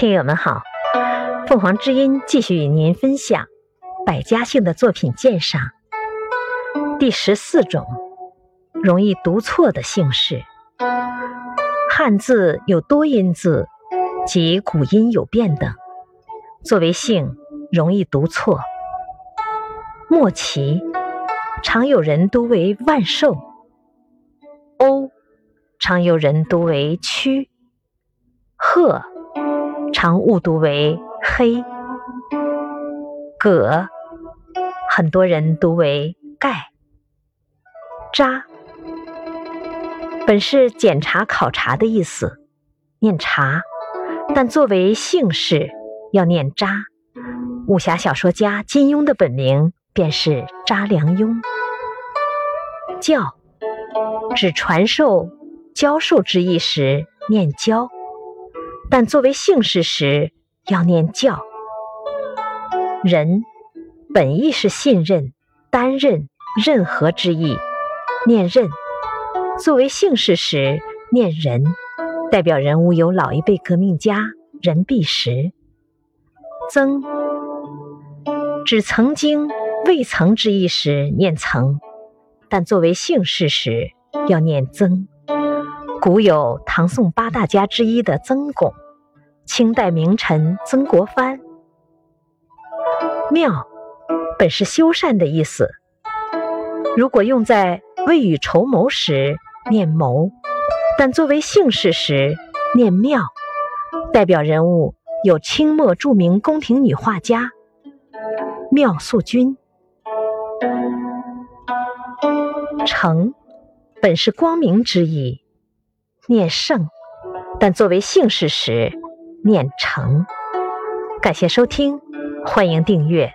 听友们好，凤凰之音继续与您分享百家姓的作品鉴赏。第十四种，容易读错的姓氏。汉字有多音字及古音有变等，作为姓容易读错。莫奇，常有人读为万寿；欧，常有人读为屈；贺。常误读为黑，葛，很多人读为盖，渣，本是检查考察的意思，念查，但作为姓氏要念渣。武侠小说家金庸的本名便是查良镛。教，指传授、教授之意时念教。但作为姓氏时要念教，人本意是信任、担任、任何之意，念任；作为姓氏时念人，代表人物有老一辈革命家任弼时。曾指曾经、未曾之意时念曾，但作为姓氏时要念曾。古有唐宋八大家之一的曾巩，清代名臣曾国藩。妙本是修缮的意思，如果用在未雨绸缪时念谋，但作为姓氏时念妙，代表人物有清末著名宫廷女画家妙素君。成本是光明之意。念圣，但作为姓氏时念成。感谢收听，欢迎订阅。